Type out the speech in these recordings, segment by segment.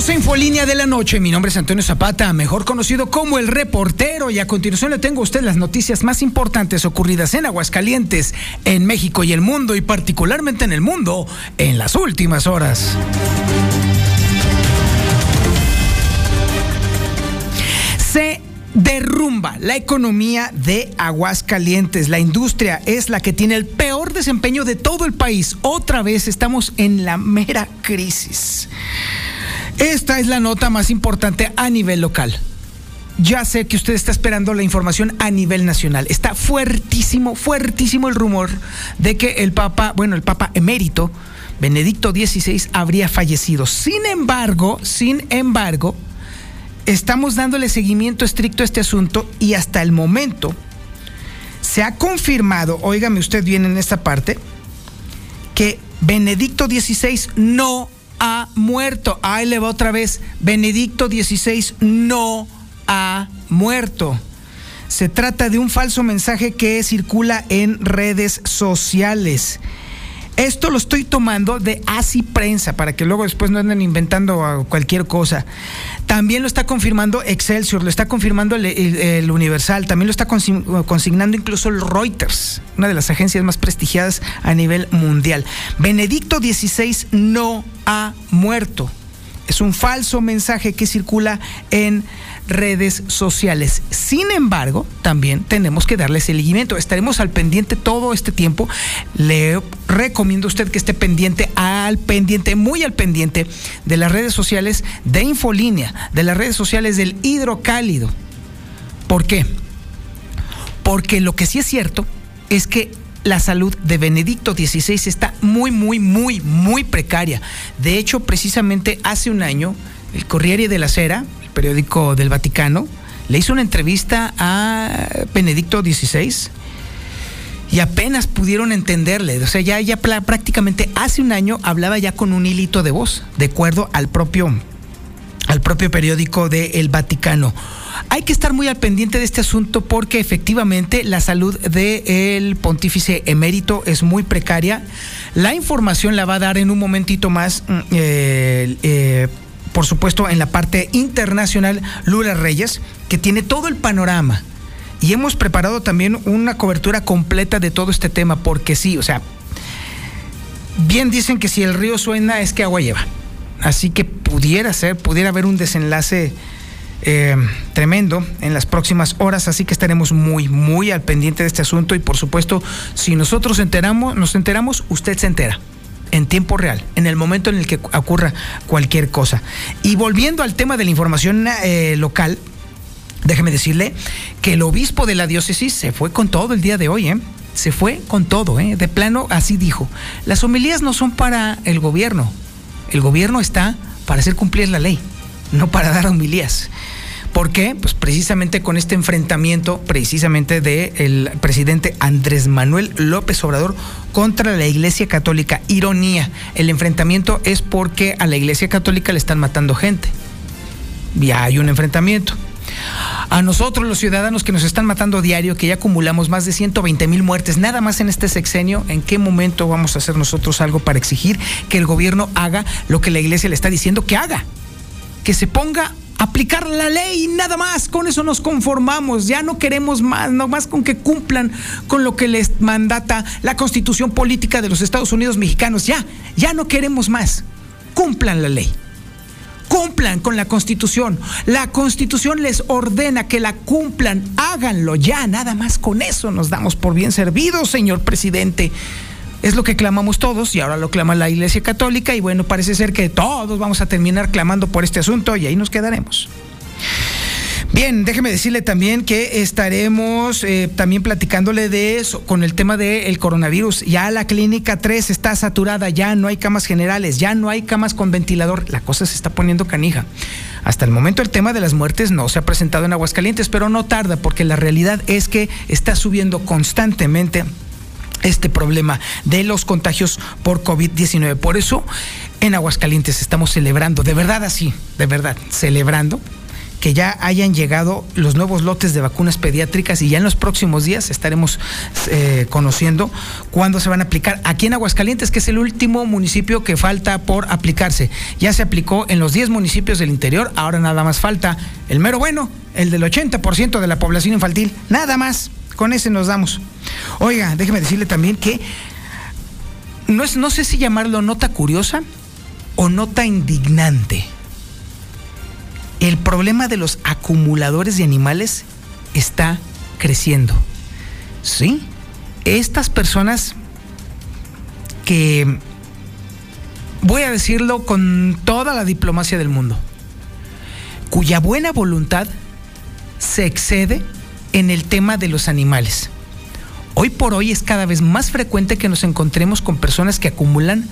Bienvenidos a Infolínea de la Noche. Mi nombre es Antonio Zapata, mejor conocido como el reportero, y a continuación le tengo a usted las noticias más importantes ocurridas en Aguascalientes, en México y el mundo, y particularmente en el mundo, en las últimas horas. Se derrumba la economía de Aguascalientes. La industria es la que tiene el peor desempeño de todo el país. Otra vez estamos en la mera crisis. Esta es la nota más importante a nivel local. Ya sé que usted está esperando la información a nivel nacional. Está fuertísimo, fuertísimo el rumor de que el Papa, bueno, el Papa emérito, Benedicto XVI, habría fallecido. Sin embargo, sin embargo, estamos dándole seguimiento estricto a este asunto y hasta el momento se ha confirmado, óigame usted bien en esta parte, que Benedicto XVI no ha muerto. Ahí le va otra vez. Benedicto XVI no ha muerto. Se trata de un falso mensaje que circula en redes sociales. Esto lo estoy tomando de así prensa para que luego después no anden inventando cualquier cosa. También lo está confirmando Excelsior, lo está confirmando el, Universal, también lo está consignando incluso el Reuters, una de las agencias más prestigiadas a nivel mundial. Benedicto XVI no ha muerto. Es un falso mensaje que circula en redes sociales. Sin embargo, también tenemos que darle seguimiento. Estaremos al pendiente todo este tiempo. Le recomiendo a usted que esté pendiente, al pendiente, muy al pendiente de las redes sociales de Infolínea, de las redes sociales del Hidrocálido. ¿Por qué? Porque lo que sí es cierto es que la salud de Benedicto XVI está muy, muy, muy, muy precaria. De hecho, precisamente hace un año, el Corriere de la Sera, periódico del Vaticano, le hizo una entrevista a Benedicto XVI y apenas pudieron entenderle. O sea, ya, ya prácticamente hace un año hablaba ya con un hilito de voz, de acuerdo al propio, al propio periódico del Vaticano. Hay que estar muy al pendiente de este asunto porque efectivamente la salud del pontífice emérito es muy precaria. La información la va a dar en un momentito más. Mm, eh, eh, por supuesto, en la parte internacional, Lula Reyes, que tiene todo el panorama. Y hemos preparado también una cobertura completa de todo este tema, porque sí, o sea, bien dicen que si el río suena es que agua lleva. Así que pudiera ser, pudiera haber un desenlace eh, tremendo en las próximas horas, así que estaremos muy, muy al pendiente de este asunto y por supuesto, si nosotros enteramos, nos enteramos, usted se entera en tiempo real, en el momento en el que ocurra cualquier cosa. Y volviendo al tema de la información eh, local, déjeme decirle que el obispo de la diócesis se fue con todo el día de hoy, ¿eh? Se fue con todo, ¿eh? De plano, así dijo. Las homilías no son para el gobierno. El gobierno está para hacer cumplir la ley, no para dar homilías. ¿Por qué? Pues precisamente con este enfrentamiento, precisamente del presidente Andrés Manuel López Obrador contra la Iglesia Católica. Ironía, el enfrentamiento es porque a la Iglesia Católica le están matando gente. Ya hay un enfrentamiento. A nosotros, los ciudadanos que nos están matando diario, que ya acumulamos más de 120 mil muertes, nada más en este sexenio, ¿en qué momento vamos a hacer nosotros algo para exigir que el gobierno haga lo que la iglesia le está diciendo que haga? Que se ponga aplicar la ley, nada más, con eso nos conformamos, ya no queremos más, no más con que cumplan con lo que les mandata la constitución política de los Estados Unidos mexicanos, ya, ya no queremos más, cumplan la ley. Cumplan con la constitución. La constitución les ordena que la cumplan. Háganlo ya. Nada más con eso nos damos por bien servidos, señor presidente. Es lo que clamamos todos y ahora lo clama la Iglesia Católica y bueno, parece ser que todos vamos a terminar clamando por este asunto y ahí nos quedaremos. Bien, déjeme decirle también que estaremos eh, también platicándole de eso con el tema del coronavirus. Ya la clínica 3 está saturada, ya no hay camas generales, ya no hay camas con ventilador. La cosa se está poniendo canija. Hasta el momento el tema de las muertes no se ha presentado en Aguascalientes, pero no tarda porque la realidad es que está subiendo constantemente este problema de los contagios por COVID-19. Por eso en Aguascalientes estamos celebrando, de verdad así, de verdad, celebrando que ya hayan llegado los nuevos lotes de vacunas pediátricas y ya en los próximos días estaremos eh, conociendo cuándo se van a aplicar aquí en Aguascalientes, que es el último municipio que falta por aplicarse. Ya se aplicó en los 10 municipios del interior, ahora nada más falta el mero bueno, el del 80% de la población infantil, nada más, con ese nos damos. Oiga, déjeme decirle también que no, es, no sé si llamarlo nota curiosa o nota indignante el problema de los acumuladores de animales está creciendo. ¿Sí? Estas personas que, voy a decirlo con toda la diplomacia del mundo, cuya buena voluntad se excede en el tema de los animales. Hoy por hoy es cada vez más frecuente que nos encontremos con personas que acumulan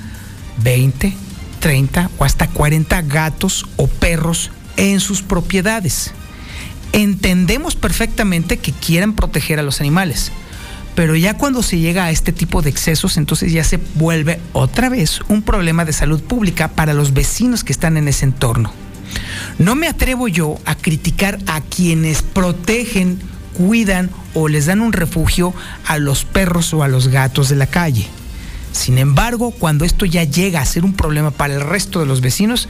20, 30 o hasta 40 gatos o perros en sus propiedades. Entendemos perfectamente que quieran proteger a los animales, pero ya cuando se llega a este tipo de excesos, entonces ya se vuelve otra vez un problema de salud pública para los vecinos que están en ese entorno. No me atrevo yo a criticar a quienes protegen, cuidan o les dan un refugio a los perros o a los gatos de la calle. Sin embargo, cuando esto ya llega a ser un problema para el resto de los vecinos,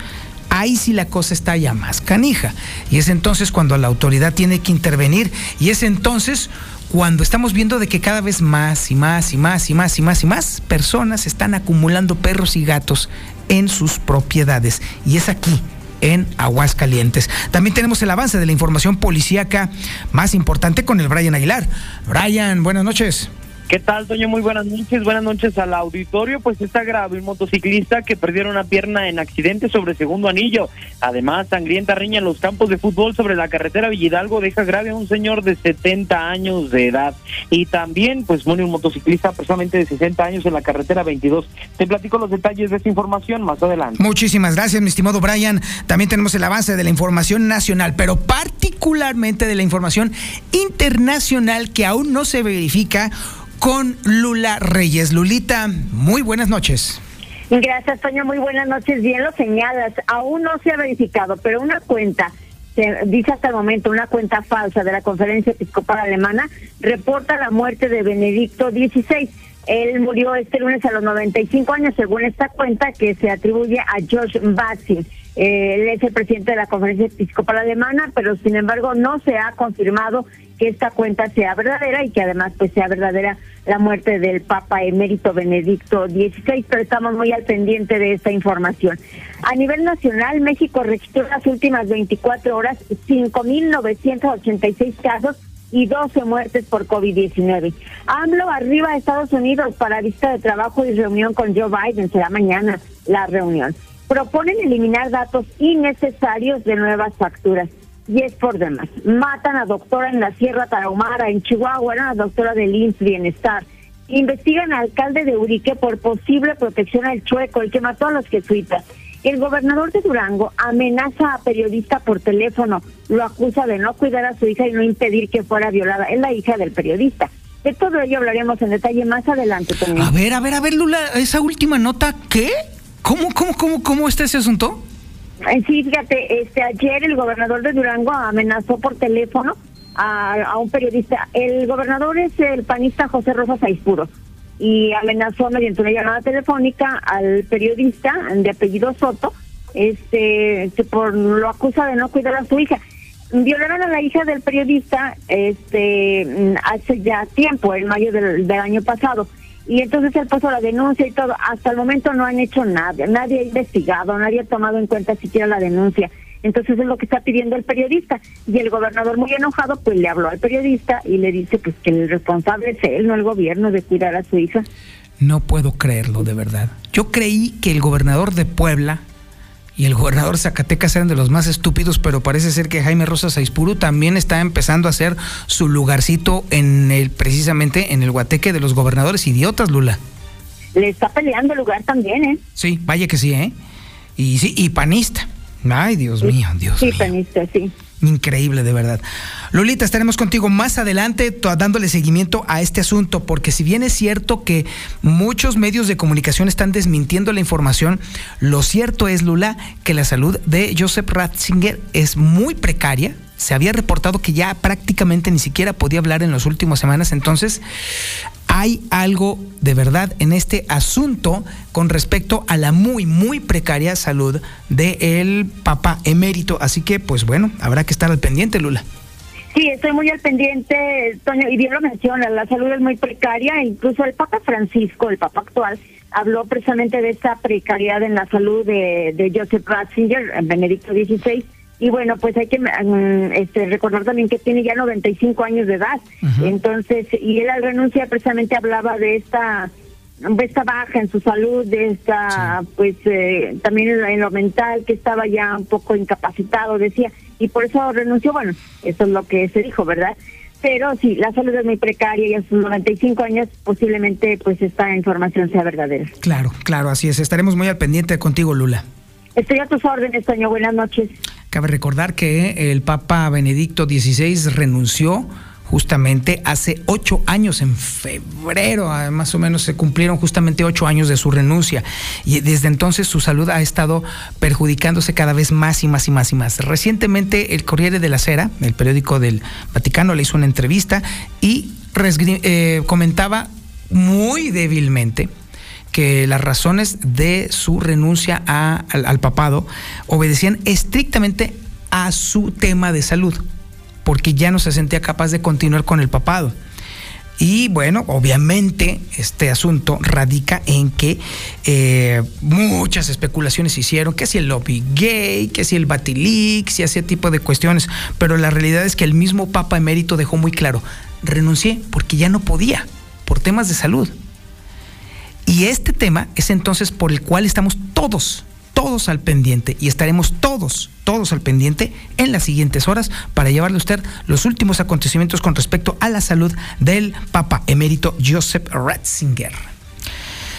ahí sí la cosa está ya más canija. Y es entonces cuando la autoridad tiene que intervenir y es entonces cuando estamos viendo de que cada vez más y más y más y más y más y más personas están acumulando perros y gatos en sus propiedades. Y es aquí, en Aguascalientes. También tenemos el avance de la información policíaca más importante con el Brian Aguilar. Brian, buenas noches. ¿Qué tal, Toño? Muy buenas noches. Buenas noches al auditorio. Pues está grave un motociclista que perdió una pierna en accidente sobre segundo anillo. Además, sangrienta riña en los campos de fútbol sobre la carretera Villidalgo deja grave a un señor de 70 años de edad. Y también, pues, muere un motociclista personalmente de 60 años en la carretera 22. Te platico los detalles de esta información más adelante. Muchísimas gracias, mi estimado Brian. También tenemos el avance de la información nacional, pero particularmente de la información internacional que aún no se verifica con Lula Reyes. Lulita, muy buenas noches. Gracias, Toño. Muy buenas noches. Bien lo señalas. Aún no se ha verificado, pero una cuenta, se dice hasta el momento, una cuenta falsa de la Conferencia Episcopal Alemana, reporta la muerte de Benedicto XVI. Él murió este lunes a los 95 años, según esta cuenta que se atribuye a George Batzin. él es el presidente de la Conferencia Episcopal Alemana, pero sin embargo no se ha confirmado que esta cuenta sea verdadera y que además pues sea verdadera la muerte del Papa emérito Benedicto XVI, pero estamos muy al pendiente de esta información. A nivel nacional, México registró las últimas 24 horas 5.986 casos y 12 muertes por COVID-19. AMLO arriba a Estados Unidos para vista de trabajo y reunión con Joe Biden. Será mañana la reunión. Proponen eliminar datos innecesarios de nuevas facturas y es por demás. Matan a doctora en la Sierra Tarahumara, en Chihuahua, era la doctora del INS Bienestar. Investigan al alcalde de Urique por posible protección al chueco, el que mató a los jesuitas. El gobernador de Durango amenaza a periodista por teléfono, lo acusa de no cuidar a su hija y no impedir que fuera violada. Es la hija del periodista. De todo ello hablaremos en detalle más adelante también. A ver, a ver, a ver, Lula, esa última nota, ¿qué? ¿Cómo, cómo, cómo, cómo está ese asunto? Sí, fíjate, este, ayer el gobernador de Durango amenazó por teléfono a, un periodista. El gobernador es el panista José Rosa Saizpuro y amenazó mediante una llamada telefónica al periodista de apellido Soto, este, que por lo acusa de no cuidar a su hija. Violaron a la hija del periodista este hace ya tiempo, en mayo del año pasado y entonces él puso la denuncia y todo. Hasta el momento no han hecho nada, nadie ha investigado, nadie ha tomado en cuenta siquiera la denuncia. Entonces es lo que está pidiendo el periodista. Y el gobernador muy enojado pues le habló al periodista y le dice pues que el responsable es él, no el gobierno, de cuidar a su hija. No puedo creerlo, de verdad. Yo creí que el gobernador de Puebla y el gobernador Zacatecas eran de los más estúpidos, pero parece ser que Jaime Rosa Saispuru también está empezando a hacer su lugarcito en el precisamente en el guateque de los gobernadores idiotas, Lula. Le está peleando el lugar también, ¿eh? Sí, vaya que sí, ¿eh? Y sí, y panista. Ay, Dios mío, Dios mío. Sí, panista, sí. Increíble, de verdad. Lolita, estaremos contigo más adelante dándole seguimiento a este asunto, porque si bien es cierto que muchos medios de comunicación están desmintiendo la información, lo cierto es, Lula, que la salud de Joseph Ratzinger es muy precaria, se había reportado que ya prácticamente ni siquiera podía hablar en las últimas semanas, entonces hay algo de verdad en este asunto con respecto a la muy, muy precaria salud del Papa emérito. Así que, pues bueno, habrá que estar al pendiente, Lula. Sí, estoy muy al pendiente, Toño, y bien lo menciona, la salud es muy precaria, incluso el Papa Francisco, el Papa actual, habló precisamente de esta precariedad en la salud de, de Joseph Ratzinger, Benedicto XVI, y bueno, pues hay que mm, este, recordar también que tiene ya 95 años de edad. Entonces, y él al renunciar precisamente hablaba de esta de esta baja en su salud, de esta, pues eh, también en lo mental, que estaba ya un poco incapacitado, decía, y por eso renunció. Bueno, eso es lo que se dijo, ¿verdad? Pero sí, la salud es muy precaria y a sus 95 años posiblemente pues esta información sea verdadera. Claro, claro, así es. Estaremos muy al pendiente contigo, Lula. Estoy a tus órdenes, Toño. Buenas noches. Cabe recordar que el Papa Benedicto XVI renunció justamente hace ocho años, en febrero, ah, más o menos se cumplieron justamente ocho años de su renuncia y desde entonces su salud ha estado perjudicándose cada vez más y más y más y más. Recientemente el Corriere de la Sera, el periódico del Vaticano, le hizo una entrevista y eh, comentaba muy débilmente que las razones de su renuncia al, papado obedecían estrictamente a su tema de salud, porque ya no se sentía capaz de continuar con el papado. Y bueno, obviamente este asunto radica en que eh, muchas especulaciones se hicieron, que si el lobby gay, que si el Batilix y ese tipo de cuestiones, pero la realidad es que el mismo Papa emérito dejó muy claro, renuncié porque ya no podía, por temas de salud. Y este tema es entonces por el cual estamos todos, todos al pendiente y estaremos todos, todos al pendiente en las siguientes horas para llevarle a usted los últimos acontecimientos con respecto a la salud del Papa emérito Joseph Ratzinger.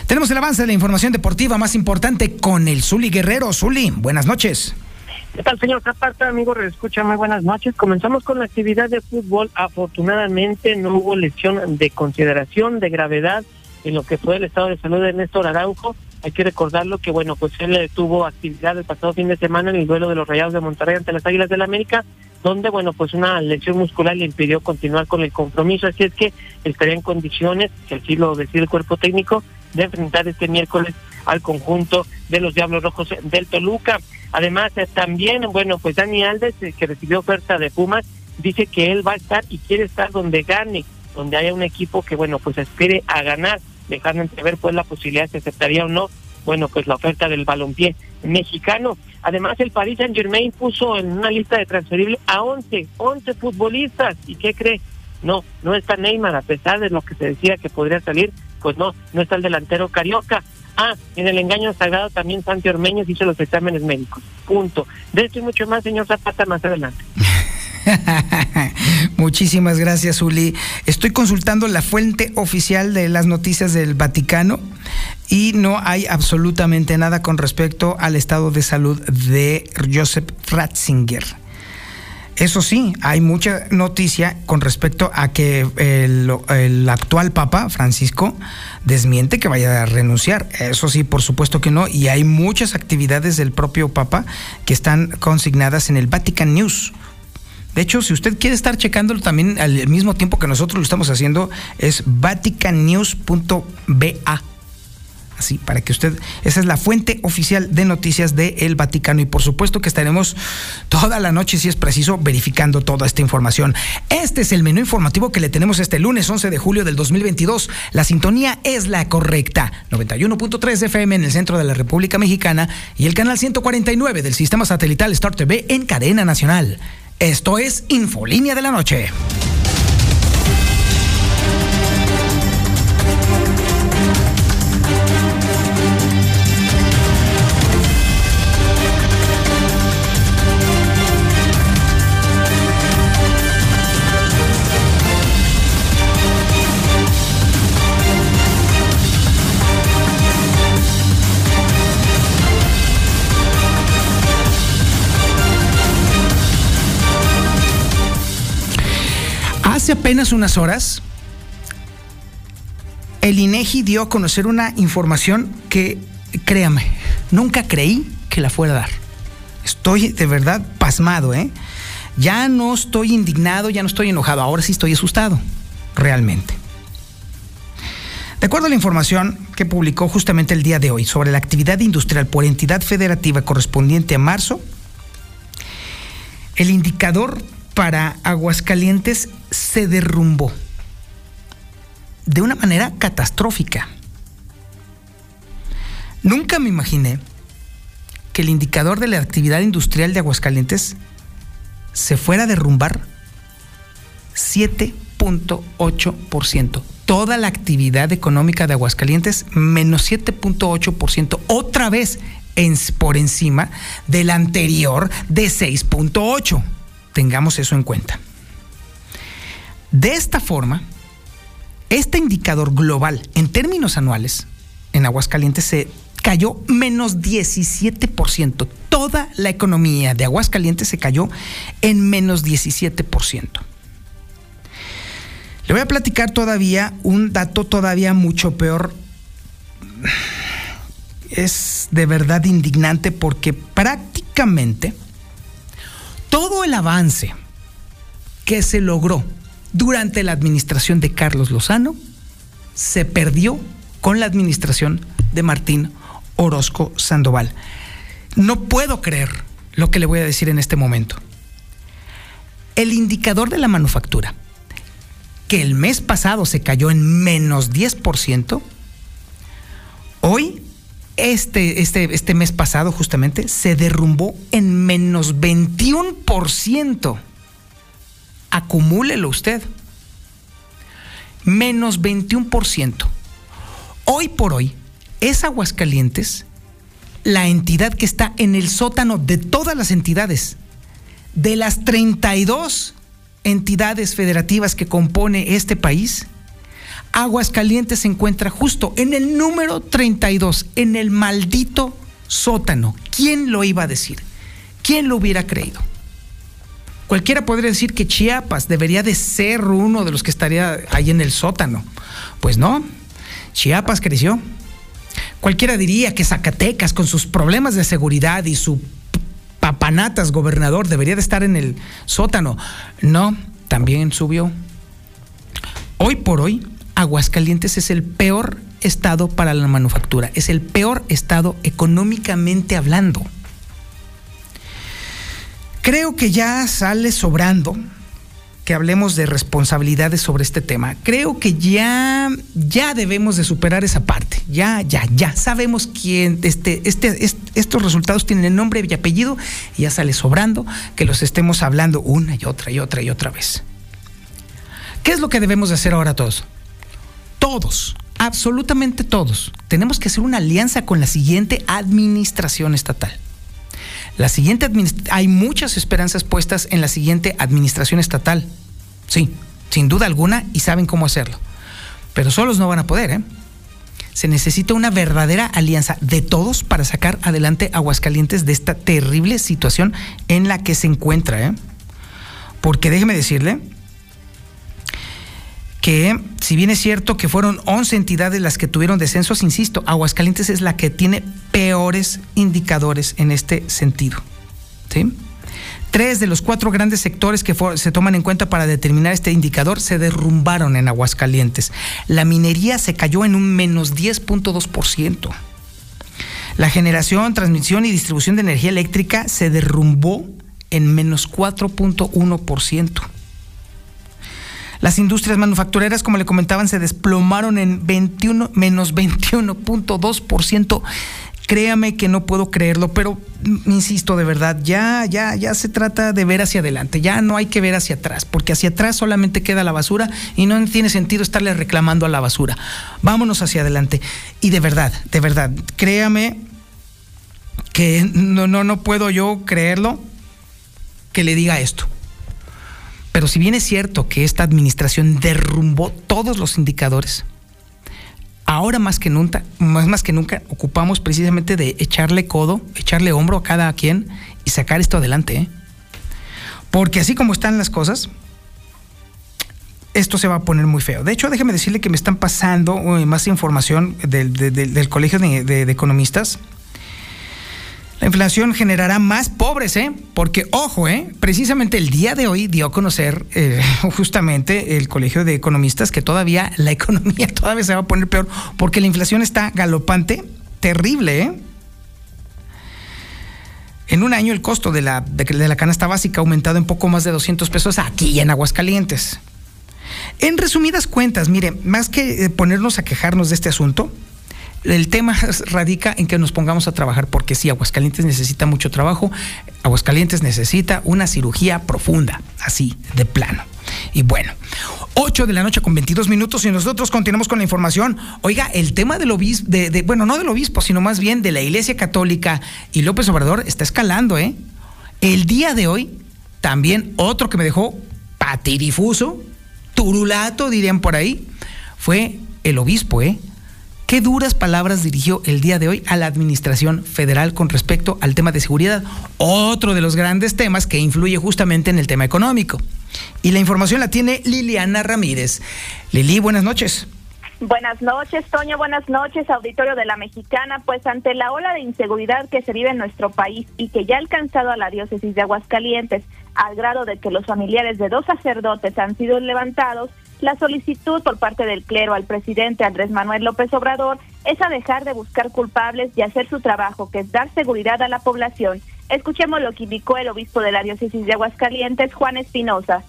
Tenemos el avance de la información deportiva más importante con el Zuli Guerrero. Zuli, buenas noches. ¿Qué tal, señor Zapata? Amigo, escucha muy buenas noches. Comenzamos con la actividad de fútbol. Afortunadamente no hubo lesión de consideración, de gravedad en lo que fue el estado de salud de Néstor Araujo. Hay que recordarlo que, bueno, pues él tuvo actividad el pasado fin de semana en el duelo de los Rayados de Monterrey ante las Águilas del la América, donde, bueno, pues una lesión muscular le impidió continuar con el compromiso. Así es que estaría en condiciones, que así lo decide el cuerpo técnico, de enfrentar este miércoles al conjunto de los Diablos Rojos del Toluca. Además, eh, también, bueno, pues Dani Alves, eh, que recibió oferta de Pumas, dice que él va a estar y quiere estar donde gane donde haya un equipo que, bueno, pues espere a ganar, dejando entrever pues la posibilidad de aceptaría o no, bueno, pues la oferta del balompié mexicano. Además, el Paris Saint Germain puso en una lista de transferibles a 11, 11 futbolistas. ¿Y qué cree? No, no está Neymar, a pesar de lo que se decía que podría salir, pues no, no está el delantero Carioca. Ah, en el engaño sagrado también Santi Ormeños hizo los exámenes médicos. Punto. De esto y mucho más, señor Zapata, más adelante. Muchísimas gracias, Uli. Estoy consultando la fuente oficial de las noticias del Vaticano y no hay absolutamente nada con respecto al estado de salud de Joseph Ratzinger. Eso sí, hay mucha noticia con respecto a que el, el, actual Papa, Francisco, desmiente que vaya a renunciar. Eso sí, por supuesto que no. Y hay muchas actividades del propio Papa que están consignadas en el Vatican News. De hecho, si usted quiere estar checándolo también al mismo tiempo que nosotros lo estamos haciendo, es vaticannews.ba. Así, para que usted, esa es la fuente oficial de noticias del Vaticano y por supuesto que estaremos toda la noche, si es preciso, verificando toda esta información. Este es el menú informativo que le tenemos este lunes 11 de julio del 2022. La sintonía es la correcta, 91.3 FM en el centro de la República Mexicana y el canal 149 del sistema satelital Star TV en cadena nacional. Esto es Infolínea de la Noche. Hace apenas unas horas, el INEGI dio a conocer una información que, créame, nunca creí que la fuera a dar. Estoy de verdad pasmado, ¿eh? Ya no estoy indignado, ya no estoy enojado, ahora sí estoy asustado, realmente. De acuerdo a la información que publicó justamente el día de hoy sobre la actividad industrial por entidad federativa correspondiente a marzo, el indicador para Aguascalientes se derrumbó de una manera catastrófica. Nunca me imaginé que el indicador de la actividad industrial de Aguascalientes se fuera a derrumbar 7.8%. Toda la actividad económica de Aguascalientes menos 7.8%. Otra vez por encima del anterior de 6.8%. Tengamos eso en cuenta. De esta forma, este indicador global en términos anuales en Aguascalientes se cayó menos 17%. Toda la economía de Aguascalientes se cayó en menos 17%. Le voy a platicar todavía un dato todavía mucho peor. Es de verdad indignante porque prácticamente todo el avance que se logró durante la administración de Carlos Lozano se perdió con la administración de Martín Orozco Sandoval. No puedo creer lo que le voy a decir en este momento. El indicador de la manufactura, que el mes pasado se cayó en menos 10%, hoy, este, este, este mes pasado justamente, se derrumbó en menos 21%. Acumúlelo usted. Menos 21%. Hoy por hoy, es Aguascalientes la entidad que está en el sótano de todas las entidades. De las 32 entidades federativas que compone este país, Aguascalientes se encuentra justo en el número 32, en el maldito sótano. ¿Quién lo iba a decir? ¿Quién lo hubiera creído? Cualquiera podría decir que Chiapas debería de ser uno de los que estaría ahí en el sótano. Pues no, Chiapas creció. Cualquiera diría que Zacatecas, con sus problemas de seguridad y su papanatas gobernador, debería de estar en el sótano. No, también subió. Hoy por hoy, Aguascalientes es el peor estado para la manufactura, es el peor estado económicamente hablando. Creo que ya sale sobrando que hablemos de responsabilidades sobre este tema. Creo que ya, ya debemos de superar esa parte. Ya, ya, ya. Sabemos quién, este, este, estos resultados tienen nombre y apellido y ya sale sobrando que los estemos hablando una y otra y otra y otra vez. ¿Qué es lo que debemos de hacer ahora todos? Todos, absolutamente todos, tenemos que hacer una alianza con la siguiente administración estatal. La siguiente hay muchas esperanzas puestas en la siguiente administración estatal. Sí, sin duda alguna y saben cómo hacerlo. Pero solos no van a poder, ¿eh? Se necesita una verdadera alianza de todos para sacar adelante Aguascalientes de esta terrible situación en la que se encuentra, ¿eh? Porque déjeme decirle que si bien es cierto que fueron 11 entidades las que tuvieron descensos, insisto, Aguascalientes es la que tiene peores indicadores en este sentido. Tres de los cuatro grandes sectores que se toman en cuenta para determinar este indicador se derrumbaron en Aguascalientes. La minería se cayó en un menos 10.2%. La generación, transmisión y distribución de energía eléctrica se derrumbó en menos 4.1%. Las industrias manufactureras, como le comentaban, se desplomaron en 21, menos 21.2%. Créame que no puedo creerlo, pero mm, insisto de verdad, ya, ya, ya se trata de ver hacia adelante, ya no hay que ver hacia atrás, porque hacia atrás solamente queda la basura y no tiene sentido estarle reclamando a la basura. Vámonos hacia adelante. Y de verdad, de verdad, créame que no, no, no puedo yo creerlo que le diga esto. Pero si bien es cierto que esta administración derrumbó todos los indicadores, ahora más que nunca, más, más que nunca, ocupamos precisamente de echarle codo, echarle hombro a cada quien y sacar esto adelante. ¿eh? Porque así como están las cosas, esto se va a poner muy feo. De hecho, déjeme decirle que me están pasando más información del, Colegio de, Economistas. La inflación generará más pobres, ¿eh? Porque, ojo, ¿eh? Precisamente el día de hoy dio a conocer eh, justamente el Colegio de Economistas que todavía la economía todavía se va a poner peor porque la inflación está galopante, terrible, ¿eh? En un año el costo de la, de, la canasta básica ha aumentado en poco más de 200 pesos aquí en Aguascalientes. En resumidas cuentas, mire, más que eh, ponernos a quejarnos de este asunto, el tema radica en que nos pongamos a trabajar, porque sí, Aguascalientes necesita mucho trabajo, Aguascalientes necesita una cirugía profunda, así, de plano. Y bueno, 8 de la noche con 22 minutos y nosotros continuamos con la información. Oiga, el tema del obispo, de, bueno, no del obispo, sino más bien de la Iglesia Católica y López Obrador está escalando, ¿eh? El día de hoy, también otro que me dejó patirifuso, turulato, dirían por ahí, fue el obispo, ¿eh? Qué duras palabras dirigió el día de hoy a la Administración Federal con respecto al tema de seguridad, otro de los grandes temas que influye justamente en el tema económico. Y la información la tiene Liliana Ramírez. Lili, buenas noches. Buenas noches, Toño. Buenas noches, auditorio de la Mexicana. Pues ante la ola de inseguridad que se vive en nuestro país y que ya ha alcanzado a la diócesis de Aguascalientes, al grado de que los familiares de dos sacerdotes han sido levantados, la solicitud por parte del clero al presidente Andrés Manuel López Obrador es a dejar de buscar culpables y hacer su trabajo, que es dar seguridad a la población. Escuchemos lo que indicó el obispo de la diócesis de Aguascalientes, Juan Espinosa.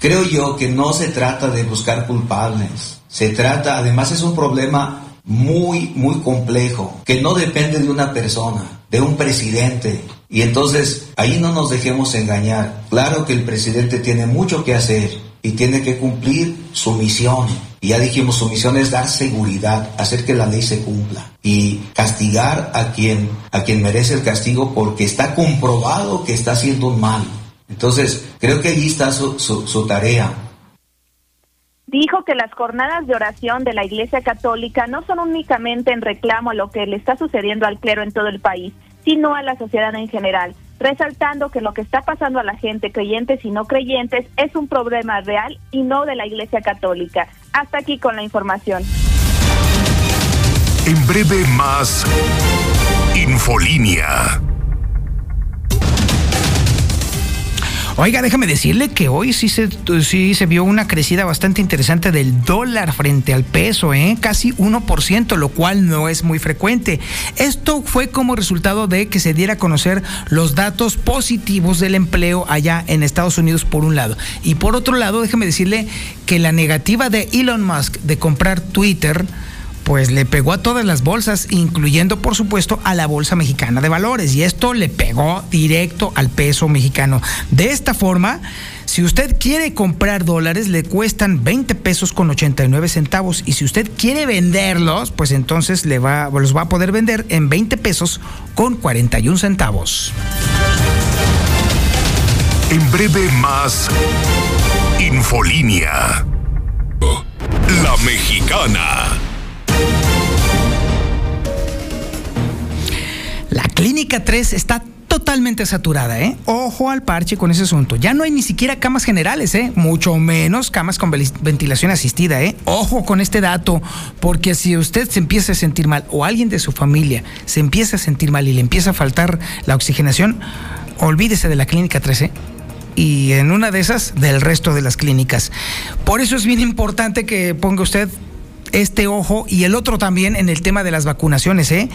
Creo yo que no se trata de buscar culpables. Se trata, además es un problema muy, muy complejo, que no depende de una persona, de un presidente. Y entonces ahí no nos dejemos engañar. Claro que el presidente tiene mucho que hacer y tiene que cumplir su misión. Y ya dijimos, su misión es dar seguridad, hacer que la ley se cumpla y castigar a quien, a quien merece el castigo porque está comprobado que está haciendo un mal. Entonces, creo que allí está su, tarea. Dijo que las jornadas de oración de la Iglesia Católica no son únicamente en reclamo a lo que le está sucediendo al clero en todo el país, sino a la sociedad en general, resaltando que lo que está pasando a la gente, creyentes y no creyentes, es un problema real y no de la Iglesia Católica. Hasta aquí con la información. En breve más Infolínea. Oiga, déjame decirle que hoy sí se, sí se vio una crecida bastante interesante del dólar frente al peso, ¿eh? casi 1%, lo cual no es muy frecuente. Esto fue como resultado de que se diera a conocer los datos positivos del empleo allá en Estados Unidos por un lado. Y por otro lado, déjame decirle que la negativa de Elon Musk de comprar Twitter, pues le pegó a todas las bolsas, incluyendo por supuesto a la Bolsa Mexicana de Valores. Y esto le pegó directo al peso mexicano. De esta forma, si usted quiere comprar dólares, le cuestan 20 pesos con 89 centavos. Y si usted quiere venderlos, pues entonces le va, los va a poder vender en 20 pesos con 41 centavos. En breve más Infolínea. La mexicana. Clínica 3 está totalmente saturada, ¿eh? Ojo al parche con ese asunto. Ya no hay ni siquiera camas generales, ¿eh? Mucho menos camas con ventilación asistida, ¿eh? Ojo con este dato, porque si usted se empieza a sentir mal o alguien de su familia se empieza a sentir mal y le empieza a faltar la oxigenación, olvídese de la clínica 13 ¿eh? y en una de esas del resto de las clínicas. Por eso es bien importante que ponga usted este ojo y el otro también en el tema de las vacunaciones, ¿eh?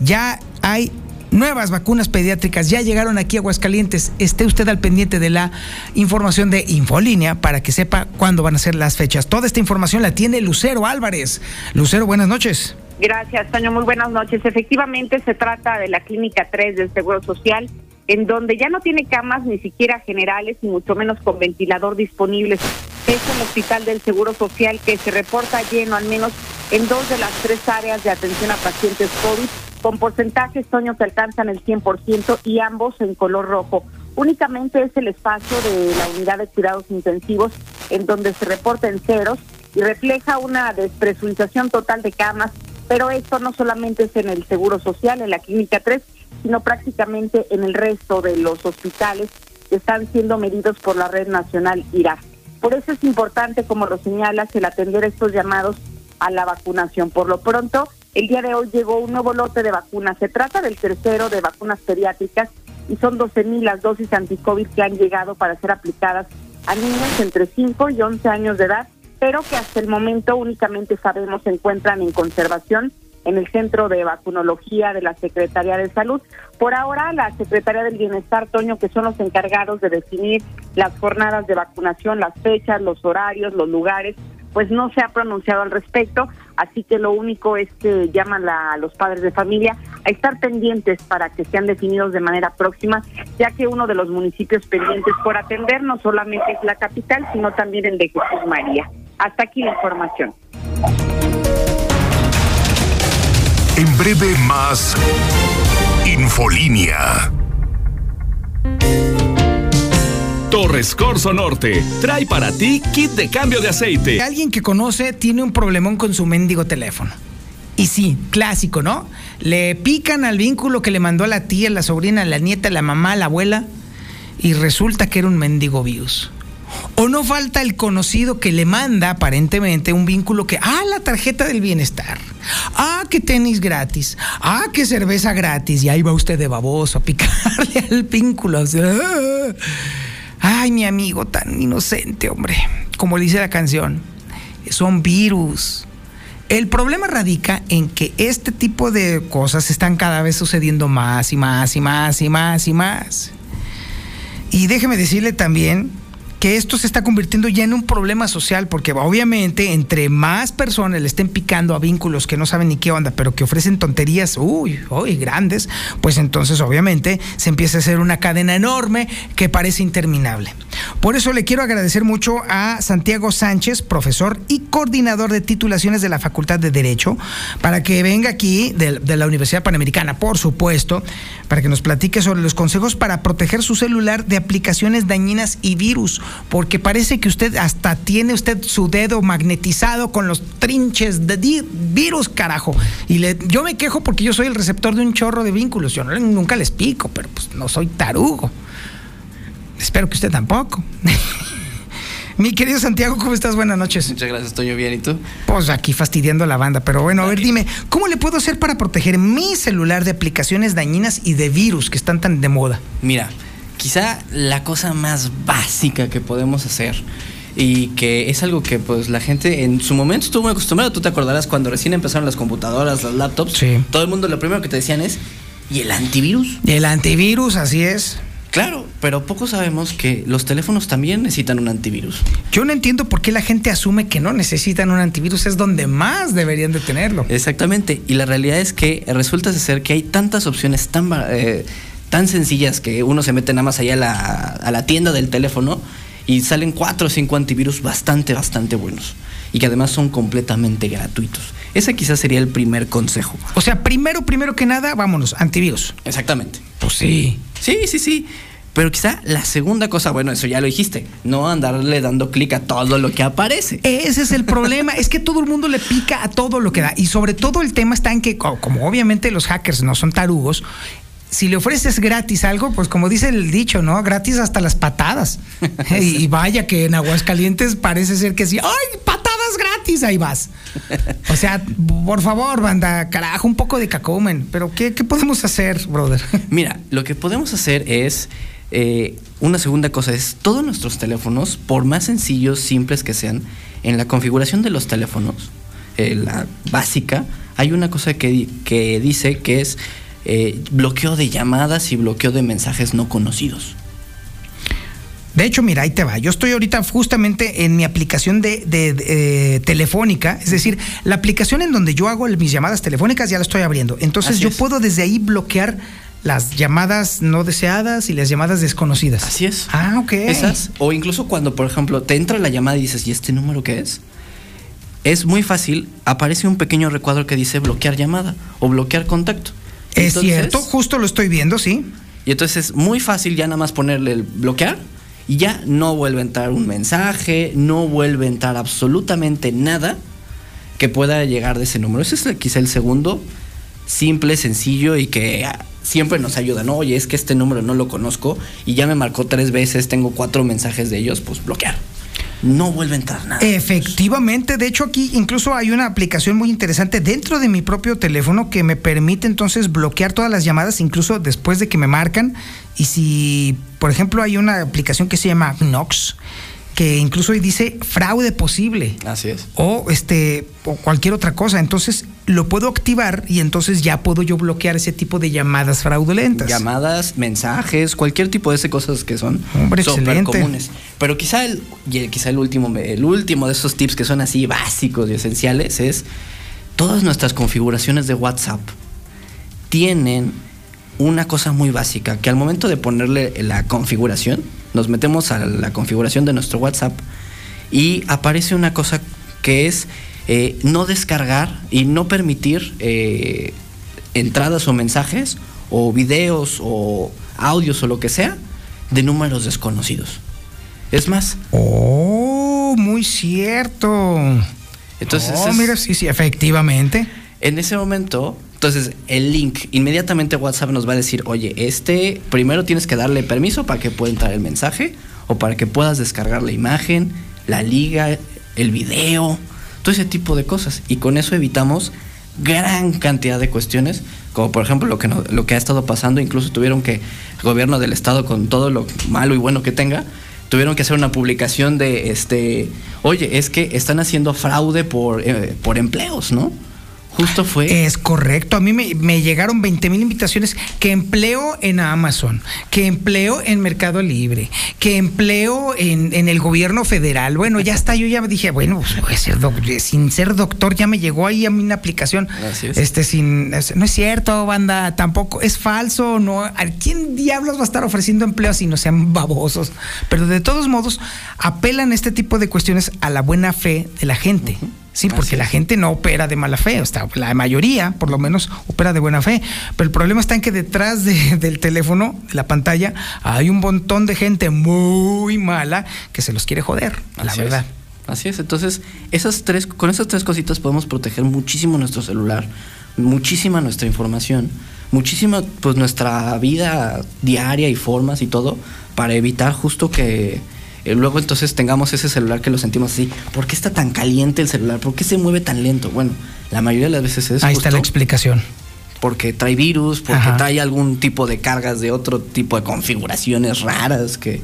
Ya hay nuevas vacunas pediátricas ya llegaron aquí a Aguascalientes. Esté usted al pendiente de la información de Infolínea para que sepa cuándo van a ser las fechas. Toda esta información la tiene Lucero Álvarez. Lucero, buenas noches. Gracias, Toño. Muy buenas noches. Efectivamente, se trata de la Clínica 3 del Seguro Social, en donde ya no tiene camas ni siquiera generales, ni mucho menos con ventilador disponibles. Es un hospital del Seguro Social que se reporta lleno, al menos en dos de las tres áreas de atención a pacientes COVID con porcentajes, Toño, que alcanzan el 100% y ambos en color rojo. Únicamente es el espacio de la unidad de cuidados intensivos en donde se reportan ceros y refleja una despresurización total de camas, pero esto no solamente es en el Seguro Social, en la Clínica 3, sino prácticamente en el resto de los hospitales que están siendo medidos por la red nacional IRA. Por eso es importante, como lo señalas, el atender estos llamados a la vacunación. Por lo pronto, el día de hoy llegó un nuevo lote de vacunas. Se trata del tercero de vacunas pediátricas y son 12.000 las dosis anti-COVID que han llegado para ser aplicadas a niños entre 5 y 11 años de edad, pero que hasta el momento únicamente sabemos se encuentran en conservación en el Centro de Vacunología de la Secretaría de Salud. Por ahora, la Secretaría del Bienestar, Toño, que son los encargados de definir las jornadas de vacunación, las fechas, los horarios, los lugares, pues no se ha pronunciado al respecto, así que lo único es que llaman a los padres de familia a estar pendientes para que sean definidos de manera próxima, ya que uno de los municipios pendientes por atender no solamente es la capital, sino también el de Jesús María. Hasta aquí la información. En breve más Infolínea. Torres Corso Norte trae para ti kit de cambio de aceite. Alguien que conoce tiene un problemón con su mendigo teléfono. Y sí, clásico, ¿no? Le pican al vínculo que le mandó a la tía, la sobrina, la nieta, la mamá, la abuela, y resulta que era un mendigo virus. O no falta el conocido que le manda aparentemente un vínculo que, ah, la tarjeta del bienestar, ah, que tenis gratis, ah, que cerveza gratis, y ahí va usted de baboso a picarle al vínculo. Ah. Ay, mi amigo tan inocente, hombre. Como dice la canción, son virus. El problema radica en que este tipo de cosas están cada vez sucediendo más y más y más y más y más. Y déjeme decirle también que esto se está convirtiendo ya en un problema social, porque obviamente entre más personas le estén picando a vínculos que no saben ni qué onda, pero que ofrecen tonterías, uy, uy, grandes, pues entonces obviamente se empieza a hacer una cadena enorme que parece interminable. Por eso le quiero agradecer mucho a Santiago Sánchez, profesor y coordinador de titulaciones de la Facultad de Derecho, para que venga aquí de, de la Universidad Panamericana, por supuesto, para que nos platique sobre los consejos para proteger su celular de aplicaciones dañinas y virus porque parece que usted hasta tiene usted su dedo magnetizado con los trinches de virus, carajo. Y le, yo me quejo porque yo soy el receptor de un chorro de vínculos. Yo nunca les pico, pero pues no soy tarugo. Espero que usted tampoco. Mi querido Santiago, ¿cómo estás? Buenas noches. Muchas gracias, yo bien. ¿Y tú? Pues aquí fastidiando la banda. Pero bueno, a ver, dime, ¿cómo le puedo hacer para proteger mi celular de aplicaciones dañinas y de virus que están tan de moda? Mira, quizá la cosa más básica que podemos hacer y que es algo que pues la gente en su momento estuvo muy acostumbrada. Tú te acordarás cuando recién empezaron las computadoras, las laptops. Sí. Todo el mundo lo primero que te decían es, ¿y el antivirus? El antivirus, así es. Claro, pero poco sabemos que los teléfonos también necesitan un antivirus. Yo no entiendo por qué la gente asume que no necesitan un antivirus, es donde más deberían de tenerlo. Exactamente, y la realidad es que resulta ser que hay tantas opciones tan, eh, tan sencillas que uno se mete nada más allá a la, a la tienda del teléfono y salen cuatro o cinco antivirus bastante, bastante buenos y que además son completamente gratuitos. Ese quizás sería el primer consejo. O sea, primero, primero que nada, vámonos, antivirus. Exactamente. Pues sí. Sí, sí, sí. Pero quizá la segunda cosa, bueno, eso ya lo dijiste, no andarle dando clic a todo lo que aparece. Ese es el problema, es que todo el mundo le pica a todo lo que da. Y sobre todo el tema está en que, como obviamente los hackers no son tarugos, si le ofreces gratis algo, pues como dice el dicho, ¿no? Gratis hasta las patadas. y, vaya que en Aguascalientes parece ser que sí, ¡ay, patadas gratis! Ahí vas. O sea, por favor, banda, carajo, un poco de cacomen. Pero ¿qué, podemos hacer, brother? Mira, lo que podemos hacer es... Eh, una segunda cosa es, todos nuestros teléfonos, por más sencillos, simples que sean, en la configuración de los teléfonos, eh, la básica, hay una cosa que, que dice que es eh, bloqueo de llamadas y bloqueo de mensajes no conocidos. De hecho, mira, ahí te va. Yo estoy ahorita justamente en mi aplicación de, eh, telefónica, es decir, la aplicación en donde yo hago mis llamadas telefónicas ya la estoy abriendo. Entonces yo puedo desde ahí bloquear las llamadas no deseadas y las llamadas desconocidas. Así es. Ah, ok. Esas. O incluso cuando, por ejemplo, te entra la llamada y dices, ¿y este número qué es? Es muy fácil, aparece un pequeño recuadro que dice bloquear llamada o bloquear contacto. Es cierto, justo lo estoy viendo, sí. Y entonces es muy fácil ya nada más ponerle el bloquear y ya no vuelve a entrar un mensaje, no vuelve a entrar absolutamente nada que pueda llegar de ese número. Ese es quizá el segundo, simple, sencillo y que siempre nos ayudan. ¿no? Oye, es que este número no lo conozco y ya me marcó tres veces, tengo cuatro mensajes de ellos, pues bloquear no vuelve a entrar nada. Efectivamente, de hecho aquí incluso hay una aplicación muy interesante dentro de mi propio teléfono que me permite entonces bloquear todas las llamadas, incluso después de que me marcan. Y si, por ejemplo, hay una aplicación que se llama Nox, que incluso hoy dice fraude posible. Así es. O este o cualquier otra cosa. Entonces lo puedo activar y entonces ya puedo yo bloquear ese tipo de llamadas fraudulentas. Llamadas, mensajes, cualquier tipo de esas cosas que son súper comunes. Pero quizá el, quizá el último, el último de esos tips que son así básicos y esenciales es todas nuestras configuraciones de WhatsApp tienen una cosa muy básica, que al momento de ponerle la configuración, nos metemos a la configuración de nuestro WhatsApp y aparece una cosa que es eh, no descargar y no permitir eh, entradas o mensajes o videos o audios o lo que sea de números desconocidos. Es más. Oh, muy cierto. Entonces. Oh, mira, sí, sí, efectivamente. En ese momento, entonces el link, inmediatamente WhatsApp nos va a decir, oye, este, primero tienes que darle permiso para que pueda entrar el mensaje o para que puedas descargar la imagen, la liga, el video, todo ese tipo de cosas. Y con eso evitamos gran cantidad de cuestiones, como por ejemplo lo que, lo que ha estado pasando, incluso tuvieron que, el gobierno del estado con todo lo malo y bueno que tenga, tuvieron que hacer una publicación de, este, oye, es que están haciendo fraude por, eh, por empleos, ¿no? Justo fue. Es correcto. A mí me, llegaron 20 mil invitaciones que empleo en Amazon, que empleo en Mercado Libre, que empleo en, el gobierno federal. Bueno, ya está. Yo ya me dije, bueno, pues, ser sin ser doctor, ya me llegó ahí a mí una aplicación. Este, sin, no es cierto, banda, tampoco. Es falso, no. ¿A quién diablos va a estar ofreciendo empleo si no sean babosos? Pero de todos modos, apelan este tipo de cuestiones a la buena fe de la gente. Sí, porque la gente no opera de mala fe, o la mayoría, por lo menos, opera de buena fe. Pero el problema está en que detrás del teléfono, de la pantalla, hay un montón de gente muy mala que se los quiere joder, la verdad. Así es, entonces, esas tres, con esas tres cositas podemos proteger muchísimo nuestro celular, muchísima nuestra información, muchísima pues nuestra vida diaria y formas y todo, para evitar justo que eh, luego entonces tengamos ese celular que lo sentimos así. ¿Por qué está tan caliente el celular? ¿Por qué se mueve tan lento? Bueno, la mayoría de las veces es... Ahí está la explicación. Porque trae virus, porque trae algún tipo de cargas de otro tipo de configuraciones raras que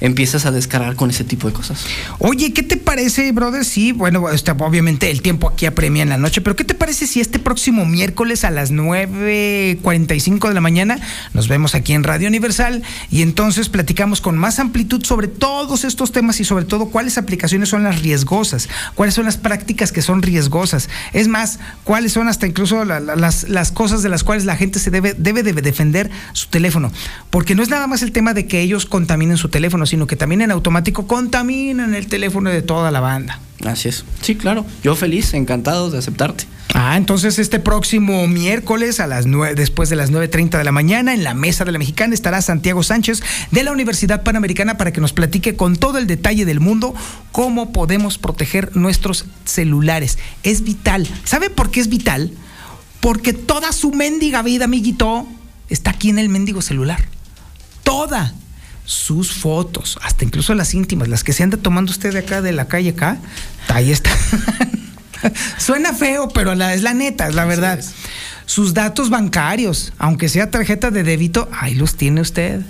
empiezas a descargar con ese tipo de cosas. Oye, ¿qué te parece, brother? Sí, bueno, este, obviamente el tiempo aquí apremia en la noche, pero ¿qué te parece si este próximo miércoles a las 9.45 de la mañana nos vemos aquí en Radio Universal y entonces platicamos con más amplitud sobre todos estos temas y sobre todo cuáles aplicaciones son las riesgosas, cuáles son las prácticas que son riesgosas, es más, cuáles son hasta incluso las, las cosas de las cuales la gente se debe, debe de defender su teléfono, porque no es nada más el tema de que ellos contaminen su teléfono, sino que también en automático contaminan el teléfono de toda la banda. Así es. Sí, claro. Yo feliz, encantado de aceptarte. Ah, entonces este próximo miércoles a las nueve, después de las 9.30 de la mañana en la mesa de la mexicana estará Santiago Sánchez de la Universidad Panamericana para que nos platique con todo el detalle del mundo cómo podemos proteger nuestros celulares. Es vital. ¿Sabe por qué es vital? Porque toda su mendiga vida, amiguito, está aquí en el mendigo celular. Toda sus fotos, hasta incluso las íntimas, las que se anda tomando usted de acá, de la calle acá, ahí está. Suena feo, pero la, es la neta, es la verdad. Sus datos bancarios, aunque sea tarjeta de débito, ahí los tiene usted.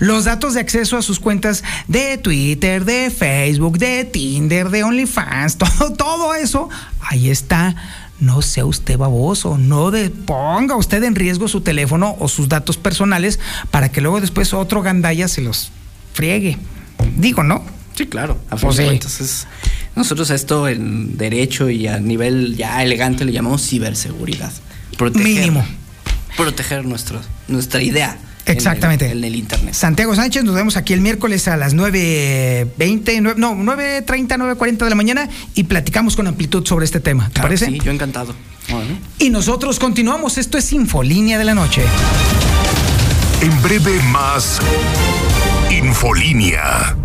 Los datos de acceso a sus cuentas de Twitter, de Facebook, de Tinder, de OnlyFans, todo, todo eso, ahí está no sea usted baboso, no de, ponga usted en riesgo su teléfono o sus datos personales para que luego después otro gandaya se los friegue. Digo, ¿no? Sí, claro. A pues Entonces, nosotros esto en derecho y a nivel ya elegante le llamamos ciberseguridad. Mínimo. Proteger nuestro, nuestra idea Exactamente. En el, internet. Santiago Sánchez, nos vemos aquí el miércoles a las 9.20, no, 9.30, 9.40 de la mañana y platicamos con amplitud sobre este tema. ¿Te parece? Sí, yo encantado. Y nosotros continuamos. Esto es Infolínea de la Noche. En breve más Infolínea.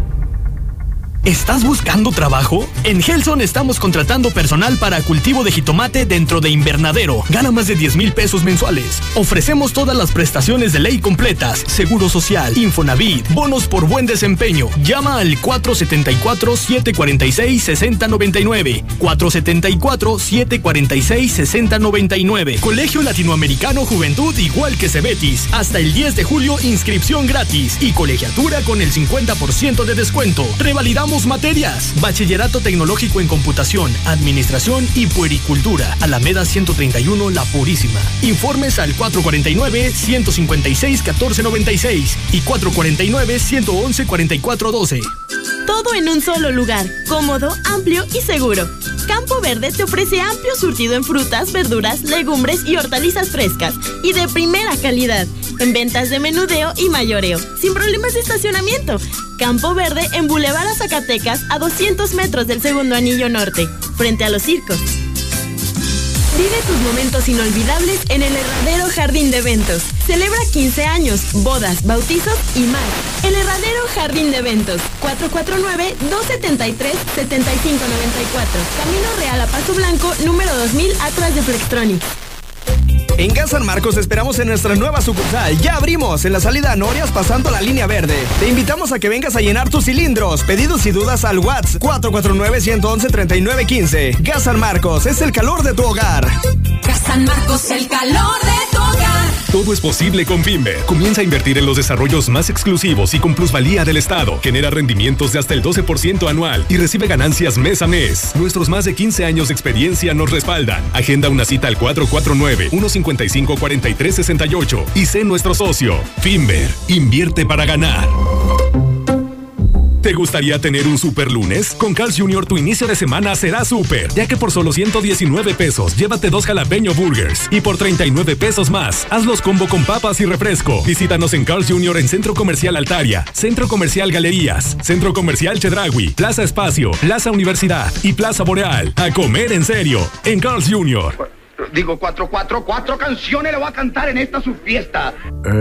¿Estás buscando trabajo? En Gelson estamos contratando personal para cultivo de jitomate dentro de invernadero. Gana más de 10 mil pesos mensuales. Ofrecemos todas las prestaciones de ley completas, seguro social, Infonavit, bonos por buen desempeño. Llama al 474-746-6099. 474-746-6099. Colegio Latinoamericano Juventud igual que Cebetis. Hasta el 10 de julio inscripción gratis y colegiatura con el 50% de descuento. Revalidamos materias. Bachillerato Tecnológico en Computación, Administración y Puericultura. Alameda 131 La Purísima. Informes al 449-156-1496 y 449-111-4412. Todo en un solo lugar, cómodo, amplio y seguro. Campo Verde te ofrece amplio surtido en frutas, verduras, legumbres y hortalizas frescas y de primera calidad. En ventas de menudeo y mayoreo, sin problemas de estacionamiento. Campo Verde en Boulevard Zacatecas a 200 metros del segundo anillo norte, frente a los circos. Vive tus momentos inolvidables en el Herradero Jardín de Eventos. Celebra 15 años, bodas, bautizos y más. El Herradero Jardín de Eventos. 449-273-7594. Camino Real a Paso Blanco, número 2000, atrás de Flextronics. En Gas San Marcos esperamos en nuestra nueva sucursal. Ya abrimos en la salida a Norias pasando la línea verde. Te invitamos a que vengas a llenar tus cilindros. Pedidos y dudas al WhatsApp 449-111-3915. Gas San Marcos es el calor de tu hogar. Gas San Marcos, el calor de tu hogar. Todo es posible con Finver. Comienza a invertir en los desarrollos más exclusivos y con plusvalía del Estado. Genera rendimientos de hasta el 12% anual y recibe ganancias mes a mes. Nuestros más de 15 años de experiencia nos respaldan. Agenda una cita al 449 150 554368 y sé nuestro socio. Finver, invierte para ganar. ¿Te gustaría tener un super lunes? Con Carl's Jr. tu inicio de semana será super, ya que por solo 119 pesos llévate dos jalapeño burgers y por 39 pesos más, hazlos combo con papas y refresco. Visítanos en Carl's Jr. en Centro Comercial Altaria, Centro Comercial Galerías, Centro Comercial Chedragui, Plaza Espacio, Plaza Universidad y Plaza Boreal. A comer en serio, en Carl's Jr. Digo, cuatro, cuatro, cuatro canciones le voy a cantar en esta su fiesta.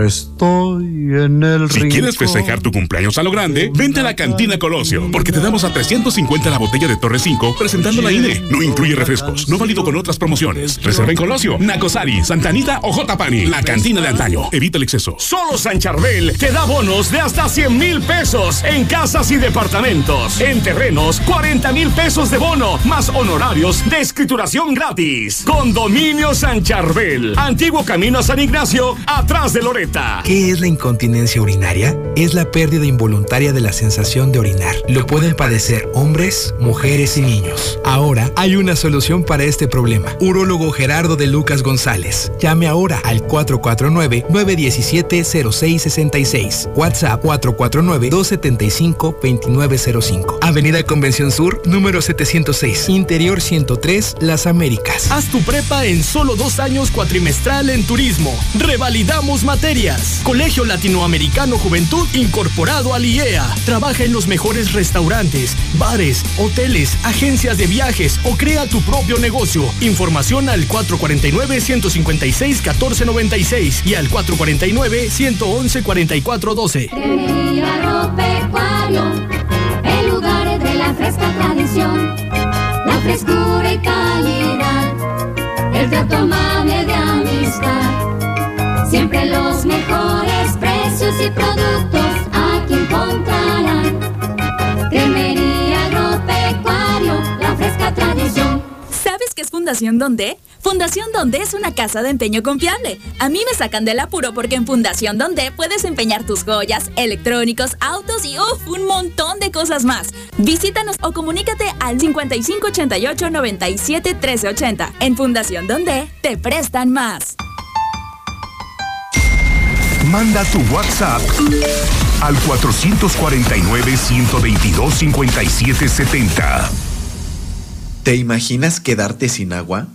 Estoy en el Si quieres festejar tu cumpleaños a lo grande, vente a la Cantina Colosio, porque te damos a 350 la botella de Torre 5 presentando la INE. No incluye refrescos, no válido con otras promociones. Reserva en Colosio, Nacosari, Santanita o J Pani. La cantina de antaño. Evita el exceso. Solo San Charbel te da bonos de hasta 100 mil pesos en casas y departamentos. En terrenos, 40 mil pesos de bono, más honorarios de escrituración gratis. Condominio San Charbel. Antiguo Camino a San Ignacio, atrás de Loreta. ¿Qué es la incontinencia urinaria? Es la pérdida involuntaria de la sensación de orinar. Lo pueden padecer hombres, mujeres y niños. Ahora hay una solución para este problema. Urólogo Gerardo de Lucas González. Llame ahora al 449-917-0666. WhatsApp 449-275-2905. Avenida Convención Sur, número 706. Interior 103, Las Américas. Haz tu prepa en solo dos años cuatrimestral en turismo. Revalidamos materias. Colegio Latinoamericano Juventud incorporado al IEA. Trabaja en los mejores restaurantes, bares, hoteles, agencias de viajes o crea tu propio negocio. Información al 449-156-1496 y al 449-111-4412. Trato amable de amistad. Siempre los mejores precios y productos aquí encontrarán. Cremería Agropecuario, la fresca tradición. ¿Sabes qué es Fundación Donde? Fundación Donde es una casa de empeño confiable. A mí me sacan del apuro porque en Fundación Donde puedes empeñar tus joyas, electrónicos, autos y ¡uf! un montón de cosas más. Visítanos o comunícate al 5588 97 1380. En Fundación Donde te prestan más. Manda tu WhatsApp al 449-122-5770. ¿Te imaginas quedarte sin agua?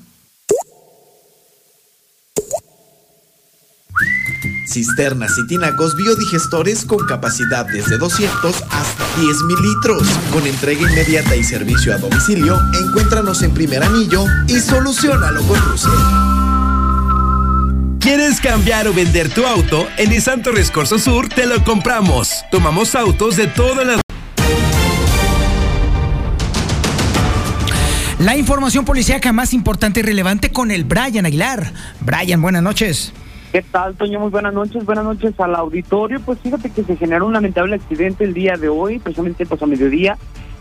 Cisternas y tinacos biodigestores con capacidad desde 200 hasta 10 mil litros. Con entrega inmediata y servicio a domicilio, encuéntranos en primer anillo y solucionalo con Russell. ¿Quieres cambiar o vender tu auto? En Nissan Torres Corso Sur te lo compramos. Tomamos autos de todas las La información policíaca más importante y relevante con el Brian Aguilar. Brian, buenas noches. ¿Qué tal, Toño? Muy buenas noches. Buenas noches al auditorio. Pues fíjate que se generó un lamentable accidente el día de hoy, precisamente pues a mediodía,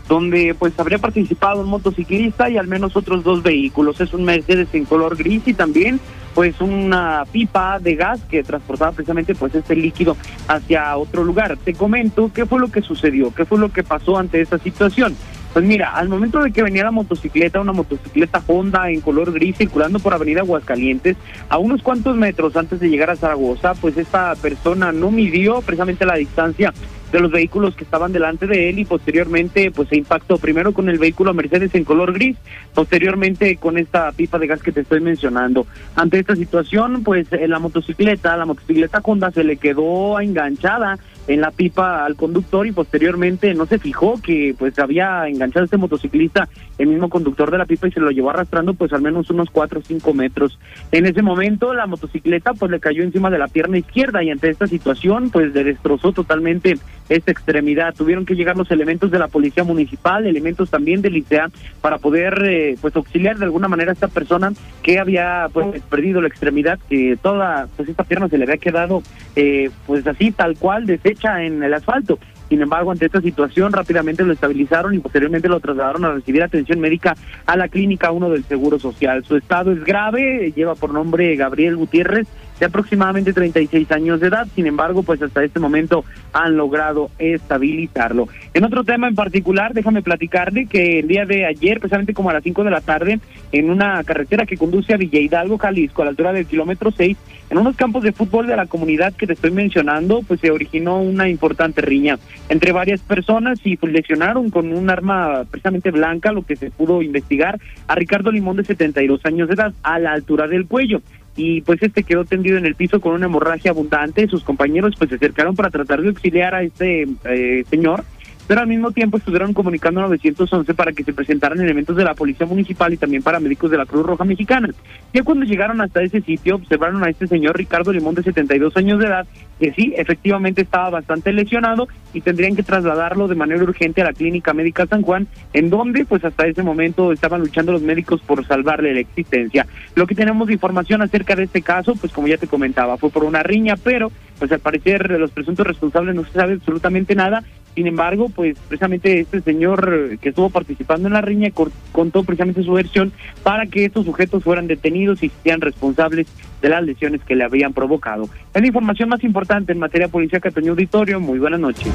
donde pues habría participado un motociclista y al menos otros dos vehículos. Es un Mercedes en color gris y también pues una pipa de gas que transportaba precisamente pues este líquido hacia otro lugar. Te comento qué fue lo que sucedió, qué fue lo que pasó ante esta situación. Pues mira, al momento de que venía la motocicleta, una motocicleta Honda en color gris circulando por Avenida Aguascalientes, a unos cuantos metros antes de llegar a Zaragoza, pues esta persona no midió precisamente la distancia de los vehículos que estaban delante de él y posteriormente pues se impactó primero con el vehículo Mercedes en color gris, posteriormente con esta pipa de gas que te estoy mencionando. Ante esta situación, pues la motocicleta, la motocicleta Honda se le quedó enganchada en la pipa al conductor y posteriormente no se fijó que pues había enganchado este motociclista el mismo conductor de la pipa y se lo llevó arrastrando pues al menos unos cuatro o cinco metros. En ese momento la motocicleta pues le cayó encima de la pierna izquierda y ante esta situación pues le destrozó totalmente esta extremidad. Tuvieron que llegar los elementos de la policía municipal, elementos también del ICEA para poder eh, pues auxiliar de alguna manera a esta persona que había pues perdido la extremidad, que toda pues esta pierna se le había quedado eh, pues así tal cual deshecha en el asfalto. Sin embargo, ante esta situación rápidamente lo estabilizaron y posteriormente lo trasladaron a recibir atención médica a la clínica 1 del Seguro Social. Su estado es grave, lleva por nombre Gabriel Gutiérrez, de aproximadamente 36 años de edad. Sin embargo, pues hasta este momento han logrado estabilizarlo. En otro tema en particular, déjame platicarle que el día de ayer, precisamente como a las 5 de la tarde, en una carretera que conduce a Villa Hidalgo, Jalisco, a la altura del kilómetro 6, en unos campos de fútbol de la comunidad que te estoy mencionando, pues se originó una importante riña entre varias personas y pues lesionaron con un arma precisamente blanca, lo que se pudo investigar, a Ricardo Limón de 72 años de edad, a la altura del cuello y pues este quedó tendido en el piso con una hemorragia abundante. Sus compañeros pues se acercaron para tratar de auxiliar a este eh, señor pero al mismo tiempo estuvieron comunicando a 911 para que se presentaran elementos de la Policía Municipal y también paramédicos de la Cruz Roja Mexicana. Ya cuando llegaron hasta ese sitio, observaron a este señor Ricardo Limón de 72 años de edad, que sí, efectivamente estaba bastante lesionado y tendrían que trasladarlo de manera urgente a la Clínica Médica San Juan, en donde pues hasta ese momento estaban luchando los médicos por salvarle la existencia. Lo que tenemos de información acerca de este caso, pues como ya te comentaba, fue por una riña, pero pues al parecer los presuntos responsables no se sabe absolutamente nada sin embargo, pues precisamente este señor que estuvo participando en la riña contó precisamente su versión para que estos sujetos fueran detenidos y sean responsables de las lesiones que le habían provocado. Es la información más importante en materia policial que tenía auditorio. Muy buenas noches.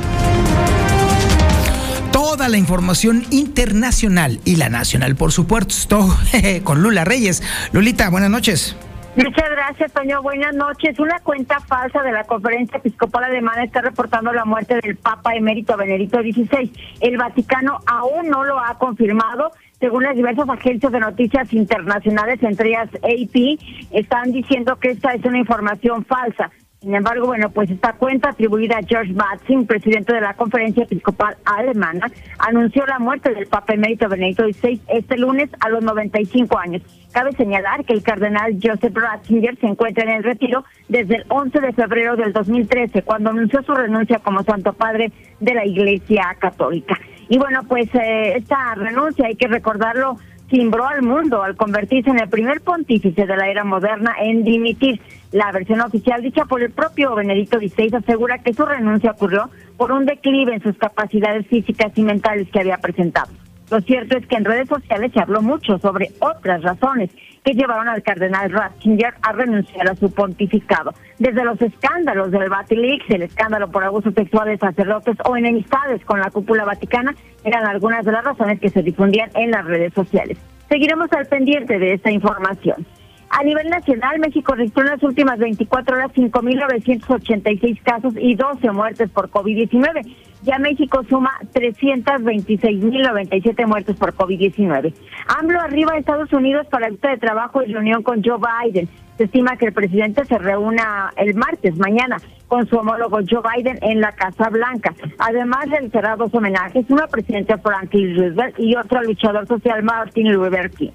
Toda la información internacional y la nacional, por supuesto, con Lula Reyes. Lulita, buenas noches. Muchas gracias, Toño. Buenas noches. Una cuenta falsa de la Conferencia Episcopal Alemana está reportando la muerte del Papa emérito Benedicto XVI. El Vaticano aún no lo ha confirmado. Según las diversas agencias de noticias internacionales, entre ellas AP, están diciendo que esta es una información falsa. Sin embargo, bueno, pues esta cuenta atribuida a George Matzing, presidente de la Conferencia Episcopal Alemana, anunció la muerte del Papa emérito Benedicto XVI este lunes a los 95 años. Cabe señalar que el cardenal Joseph Ratzinger se encuentra en el retiro desde el 11 de febrero del 2013, cuando anunció su renuncia como Santo Padre de la Iglesia Católica. Y bueno, pues eh, esta renuncia, hay que recordarlo, cimbró al mundo al convertirse en el primer pontífice de la era moderna en dimitir. La versión oficial dicha por el propio Benedicto XVI asegura que su renuncia ocurrió por un declive en sus capacidades físicas y mentales que había presentado. Lo cierto es que en redes sociales se habló mucho sobre otras razones que llevaron al cardenal Ratzinger a renunciar a su pontificado. Desde los escándalos del Vatilix, el escándalo por abuso sexual de sacerdotes o enemistades con la cúpula vaticana eran algunas de las razones que se difundían en las redes sociales. Seguiremos al pendiente de esta información. A nivel nacional, México registró en las últimas 24 horas 5.986 casos y 12 muertes por COVID-19. Ya México suma 326.097 muertes por COVID-19. AMLO arriba a Estados Unidos para el de trabajo y reunión con Joe Biden. Se estima que el presidente se reúna el martes, mañana, con su homólogo Joe Biden en la Casa Blanca. Además, realizará dos homenajes, una presidente Franklin Roosevelt y otro luchador social Martin Luther King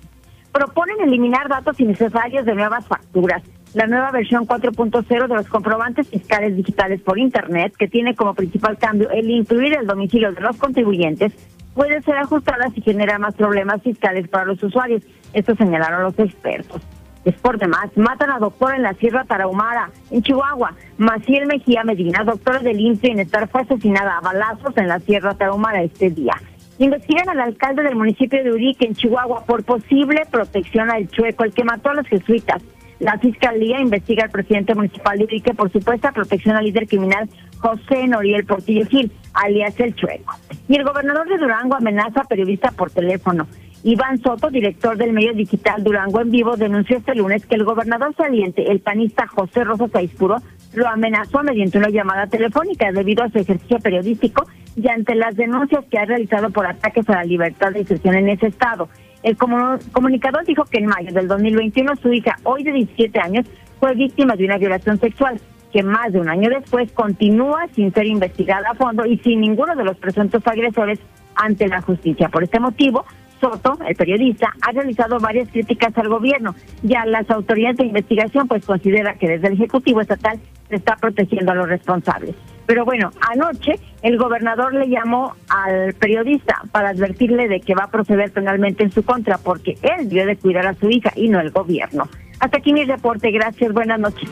proponen eliminar datos innecesarios de nuevas facturas. La nueva versión 4.0 de los comprobantes fiscales digitales por Internet, que tiene como principal cambio el incluir el domicilio de los contribuyentes, puede ser ajustada si genera más problemas fiscales para los usuarios. Esto señalaron los expertos. Es por demás, matan a doctora en la Sierra Tarahumara, en Chihuahua. Maciel Mejía Medina, doctora del INSS Bienestar, fue asesinada a balazos en la Sierra Tarahumara este día. Investigan al alcalde del municipio de Urique, en Chihuahua, por posible protección al chueco, el que mató a los jesuitas. La fiscalía investiga al presidente municipal de Urique por supuesta protección al líder criminal José Noriel Portillo Gil, alias El Chueco. Y el gobernador de Durango amenaza a periodista por teléfono. Iván Soto, director del medio digital Durango en Vivo, denunció este lunes que el gobernador saliente, el panista José Rosa Saispuro, lo amenazó mediante una llamada telefónica debido a su ejercicio periodístico y ante las denuncias que ha realizado por ataques a la libertad de expresión en ese estado. El comunicador dijo que en mayo del 2021 su hija, hoy de 17 años, fue víctima de una violación sexual, que más de un año después continúa sin ser investigada a fondo y sin ninguno de los presuntos agresores ante la justicia. Por este motivo, Soto, el periodista, ha realizado varias críticas al gobierno. Ya las autoridades de investigación pues considera que desde el Ejecutivo Estatal se está protegiendo a los responsables. Pero bueno, anoche el gobernador le llamó al periodista para advertirle de que va a proceder penalmente en su contra porque él debe de cuidar a su hija y no el gobierno. Hasta aquí mi reporte, gracias, buenas noches.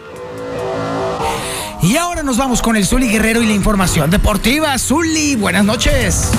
Y ahora nos vamos con el Zuli Guerrero y la información deportiva. Zuli, buenas noches.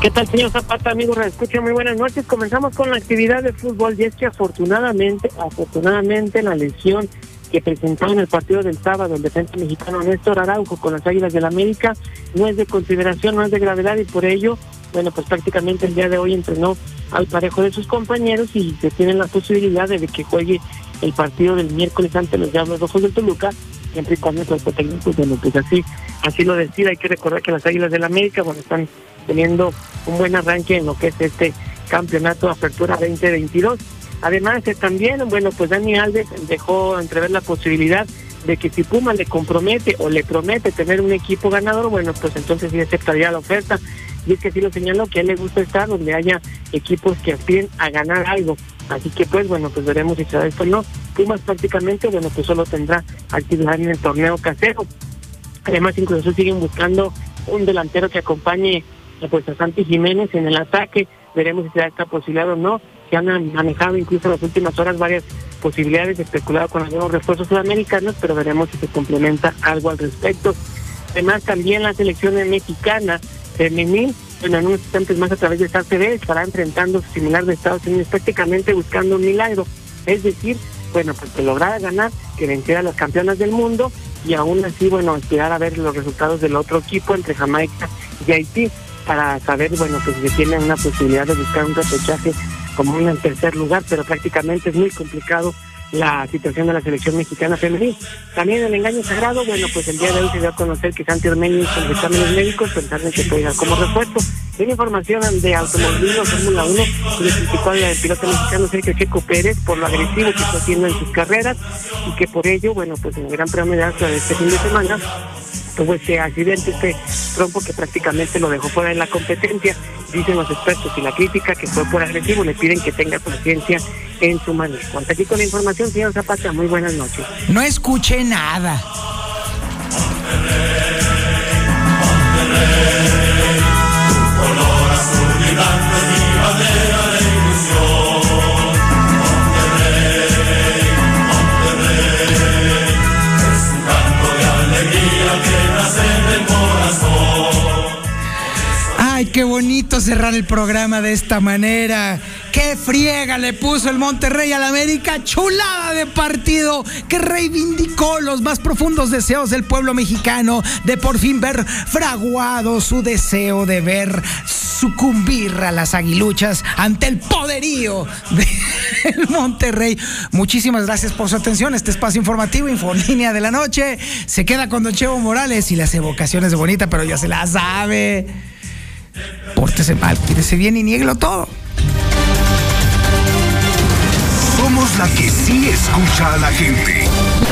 ¿Qué tal, señor Zapata, amigos? Escucha, muy buenas noches. Comenzamos con la actividad de fútbol y es que afortunadamente, afortunadamente la lesión que presentó en el partido del sábado el defensa mexicano Néstor Araujo con las Águilas del la América no es de consideración, no es de gravedad y por ello, bueno, pues prácticamente el día de hoy entrenó al parejo de sus compañeros y se tiene la posibilidad de que juegue el partido del miércoles ante los Diablos Rojos del Toluca siempre y cuando el técnico, bueno, pues así, así lo decida. Hay que recordar que las Águilas del la América, bueno, están teniendo un buen arranque en lo que es este campeonato Apertura 2022. Además, eh, también, bueno, pues Dani Alves dejó entrever la posibilidad de que si Puma le compromete o le promete tener un equipo ganador, bueno, pues entonces sí aceptaría la oferta. Y es que sí lo señaló, que a él le gusta estar donde haya equipos que aspiren a ganar algo. Así que pues bueno, pues veremos si se da esto o no. Pumas prácticamente, bueno, pues solo tendrá actividad en el torneo casero. Además, incluso siguen buscando un delantero que acompañe pues a Santi Jiménez en el ataque. Veremos si se da esta posibilidad o no. Se han manejado incluso en las últimas horas varias posibilidades, especulado con algunos refuerzos sudamericanos, pero veremos si se complementa algo al respecto. Además, también la selección mexicana femenil bueno, en unos instantes más a través de CB estará enfrentando similar de Estados Unidos, prácticamente buscando un milagro. Es decir, bueno, pues que lograra ganar, que venciera a las campeonas del mundo y aún así, bueno, esperar a ver los resultados del otro equipo entre Jamaica y Haití para saber, bueno, pues si tienen una posibilidad de buscar un repechaje como en tercer lugar, pero prácticamente es muy complicado la situación de la selección mexicana femenil. También el engaño sagrado, bueno, pues el día de hoy se dio a conocer que Santi Ormeño hizo los exámenes médicos pensando que puede ir como repuesto. Tiene información de automovilismo Fórmula 1 le criticó al piloto mexicano Sergio Checo Pérez por lo agresivo que está haciendo en sus carreras y que por ello, bueno, pues en el Gran Premio de este fin de semana tuvo este accidente, este trompo que prácticamente lo dejó fuera de la competencia. Dicen los expertos y la crítica que fue por agresivo, le piden que tenga conciencia en su manejo. Hasta aquí con la información, señor Zapata, muy buenas noches. No escuché nada. Qué bonito cerrar el programa de esta manera. Qué friega le puso el Monterrey al América. Chulada de partido que reivindicó los más profundos deseos del pueblo mexicano de por fin ver fraguado su deseo de ver sucumbir a las aguiluchas ante el poderío del Monterrey. Muchísimas gracias por su atención. Este espacio informativo, Infolínea de la Noche, se queda con Don Chevo Morales y las evocaciones de Bonita, pero ya se la sabe. Pórtese mal, quírese bien y nieguelo todo. Somos la que sí escucha a la gente.